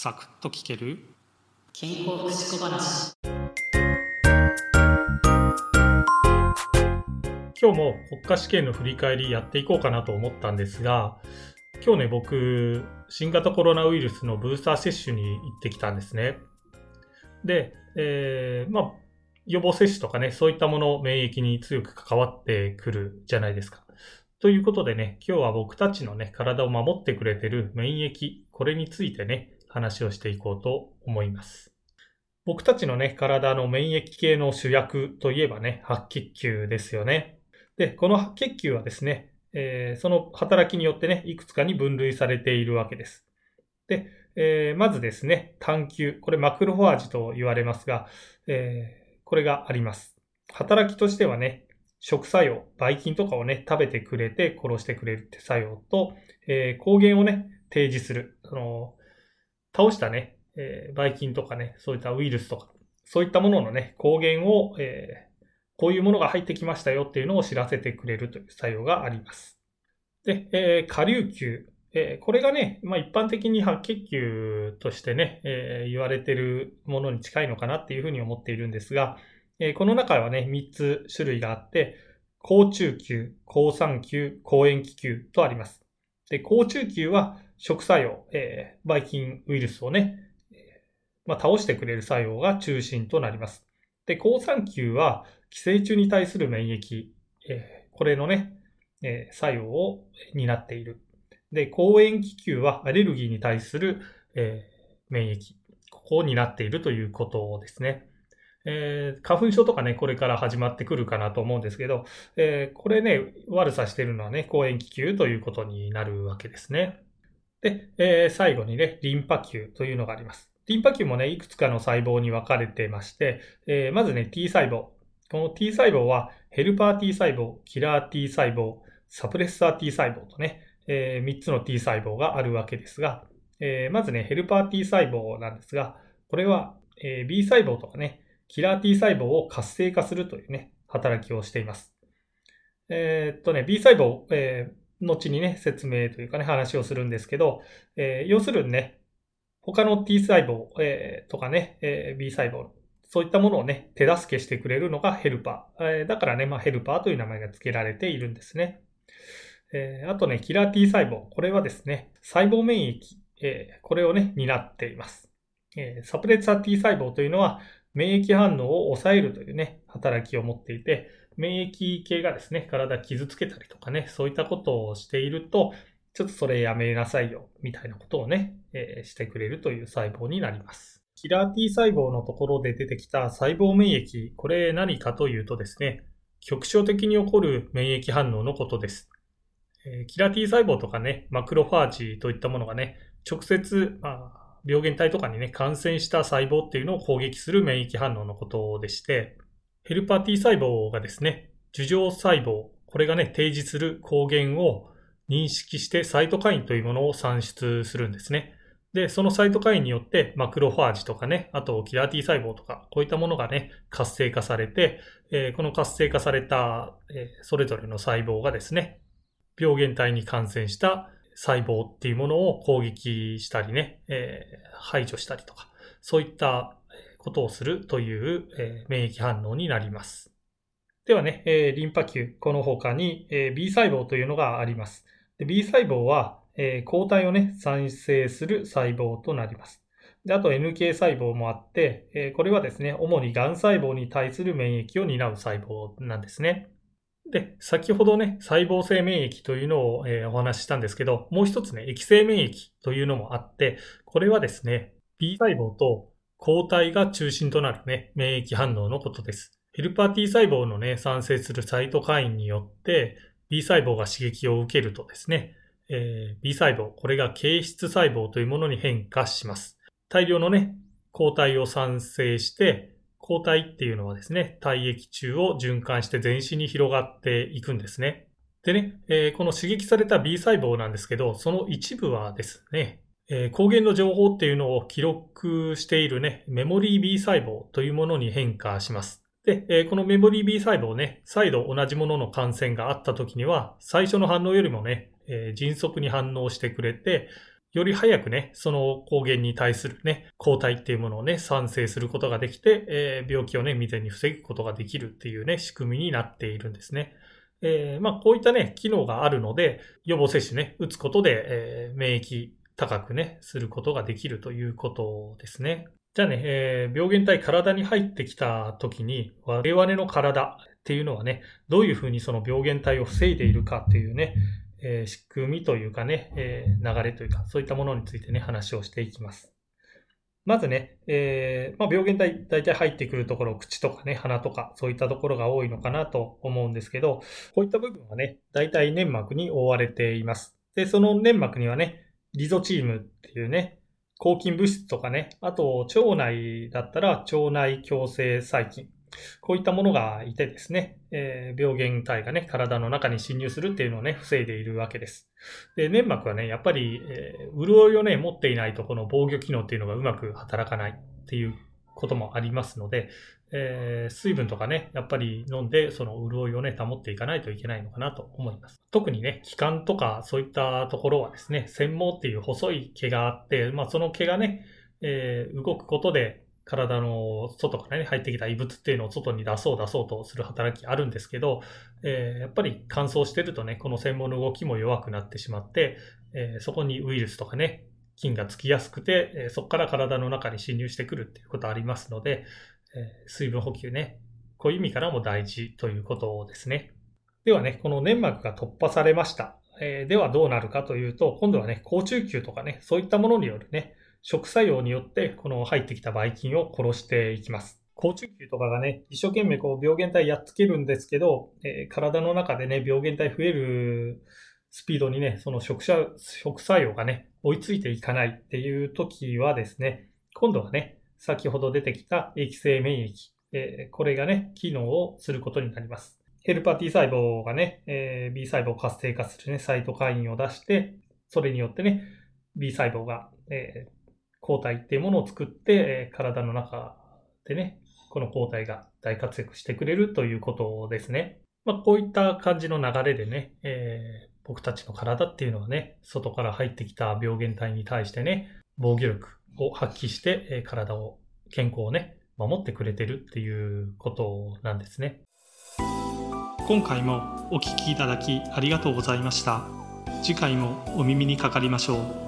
サクッと聞ける？健康福祉小話。今日も国家試験の振り返りやっていこうかなと思ったんですが今日ね僕新型コロナウイルスのブースター接種に行ってきたんですね。で、えー、まあ予防接種とかねそういったもの免疫に強く関わってくるじゃないですか。ということでね、今日は僕たちのね、体を守ってくれてる免疫、これについてね、話をしていこうと思います。僕たちのね、体の免疫系の主役といえばね、白血球ですよね。で、この白血球はですね、えー、その働きによってね、いくつかに分類されているわけです。で、えー、まずですね、単球。これマクロファージと言われますが、えー、これがあります。働きとしてはね、食作用、ばい菌とかをね、食べてくれて殺してくれるって作用と、えー、抗原をね、提示する。その、倒したね、えー、ばい菌とかね、そういったウイルスとか、そういったもののね、抗原を、えー、こういうものが入ってきましたよっていうのを知らせてくれるという作用があります。で、えー、下流球。えー、これがね、まあ、一般的に白血球としてね、えー、言われてるものに近いのかなっていうふうに思っているんですが、えー、この中はね、3つ種類があって、高中球、高酸球、高塩基球とあります。で、高中球は食作用、えー、バイキンウイルスをね、まあ、倒してくれる作用が中心となります。で、高酸球は寄生虫に対する免疫、えー、これのね、えー、作用を担っている。で、抗塩基球はアレルギーに対する、え免疫、ここを担っているということですね。えー、花粉症とかね、これから始まってくるかなと思うんですけど、えー、これね、悪さしてるのはね、抗塩気球ということになるわけですね。で、えー、最後にね、リンパ球というのがあります。リンパ球もね、いくつかの細胞に分かれてまして、えまずね、T 細胞。この T 細胞は、ヘルパー T 細胞、キラー T 細胞、サプレッサー T 細胞とね、え3つの T 細胞があるわけですが、えまずね、ヘルパー T 細胞なんですが、これは、え B 細胞とかね、キラー T 細胞を活性化するというね、働きをしています。え、っとね、B 細胞、えー、後にね、説明というかね、話をするんですけど、えー、要するにね、他の T 細胞、えー、とかね、えー、B 細胞、そういったものをね、手助けしてくれるのがヘルパー。えー、だからね、まあ、ヘルパーという名前が付けられているんですね。えー、あとね、キラー T 細胞。これはですね、細胞免疫、えー、これをね、担っています。えー、サプレッサー T 細胞というのは、免疫反応を抑えるというね、働きを持っていて、免疫系がですね、体傷つけたりとかね、そういったことをしていると、ちょっとそれやめなさいよ、みたいなことをね、えー、してくれるという細胞になります。キラー T 細胞のところで出てきた細胞免疫、これ何かというとですね、局所的に起こる免疫反応のことです。えー、キラー T 細胞とかね、マクロファージといったものがね、直接、まあ、病原体とかにね、感染した細胞っていうのを攻撃する免疫反応のことでして、ヘルパー T 細胞がですね、樹状細胞、これがね、提示する抗原を認識してサイトカインというものを産出するんですね。で、そのサイトカインによってマクロファージとかね、あとキラー T 細胞とか、こういったものがね、活性化されて、えー、この活性化された、えー、それぞれの細胞がですね、病原体に感染した細胞っていうものを攻撃したりね、えー、排除したりとか、そういったことをするという、えー、免疫反応になります。ではね、えー、リンパ球、この他に、えー、B 細胞というのがあります。で B 細胞は、え、抗体をね、産生する細胞となります。であと NK 細胞もあって、え、これはですね、主に癌細胞に対する免疫を担う細胞なんですね。で、先ほどね、細胞性免疫というのを、えー、お話ししたんですけど、もう一つね、液性免疫というのもあって、これはですね、B 細胞と抗体が中心となるね、免疫反応のことです。ヘルパー T 細胞のね、産生するサイトカインによって、B 細胞が刺激を受けるとですね、えー、B 細胞、これが形質細胞というものに変化します。大量のね、抗体を産生して、抗体っていうのはですね、体液中を循環して全身に広がっていくんですね。でね、えー、この刺激された B 細胞なんですけど、その一部はですね、えー、抗原の情報っていうのを記録しているね、メモリー B 細胞というものに変化します。で、えー、このメモリー B 細胞ね、再度同じものの感染があった時には、最初の反応よりもね、えー、迅速に反応してくれて、より早くね、その抗原に対するね、抗体っていうものをね、産生することができて、えー、病気をね、未然に防ぐことができるっていうね、仕組みになっているんですね。えー、まあ、こういったね、機能があるので、予防接種ね、打つことで、えー、免疫高くね、することができるということですね。じゃあね、えー、病原体体に入ってきた時に、我々の体っていうのはね、どういうふうにその病原体を防いでいるかっていうね、えー、仕組みというかね、えー、流れというか、そういったものについてね、話をしていきます。まずね、えー、まあ、病原体大体入ってくるところ、口とかね、鼻とか、そういったところが多いのかなと思うんですけど、こういった部分はね、大体粘膜に覆われています。で、その粘膜にはね、リゾチームっていうね、抗菌物質とかね、あと腸内だったら腸内共生細菌。こういったものがいてですね、えー、病原体がね、体の中に侵入するっていうのをね、防いでいるわけです。で、粘膜はね、やっぱり、えー、潤いをね、持っていないと、この防御機能っていうのがうまく働かないっていうこともありますので、えー、水分とかね、やっぱり飲んで、その潤いをね、保っていかないといけないのかなと思います。特にね、気管とかそういったところはですね、繊毛っていう細い毛があって、まあその毛がね、え、動くことで、体の外からね、入ってきた異物っていうのを外に出そう出そうとする働きあるんですけど、えー、やっぱり乾燥してるとね、この専門の動きも弱くなってしまって、えー、そこにウイルスとかね、菌がつきやすくて、えー、そこから体の中に侵入してくるっていうことありますので、え水分補給ね、こういう意味からも大事ということですね。ではね、この粘膜が突破されました。えではどうなるかというと、今度はね、高中球とかね、そういったものによるね、食作用によって、この入ってきたばい菌を殺していきます。高中球とかがね、一生懸命こう病原体やっつけるんですけど、えー、体の中でね、病原体増えるスピードにね、その食食作用がね、追いついていかないっていう時はですね、今度はね、先ほど出てきた液性免疫、えー、これがね、機能をすることになります。ヘルパー T 細胞がね、えー、B 細胞を活性化するね、サイトカインを出して、それによってね、B 細胞が、えー、抗体っていうものを作って、体の中でね、この抗体が大活躍してくれるということですね。まあ、こういった感じの流れでね、えー、僕たちの体っていうのはね、外から入ってきた病原体に対してね、防御力を発揮して、え、体を、健康をね、守ってくれてるっていうことなんですね。今回もお聴きいただきありがとうございました。次回もお耳にかかりましょう。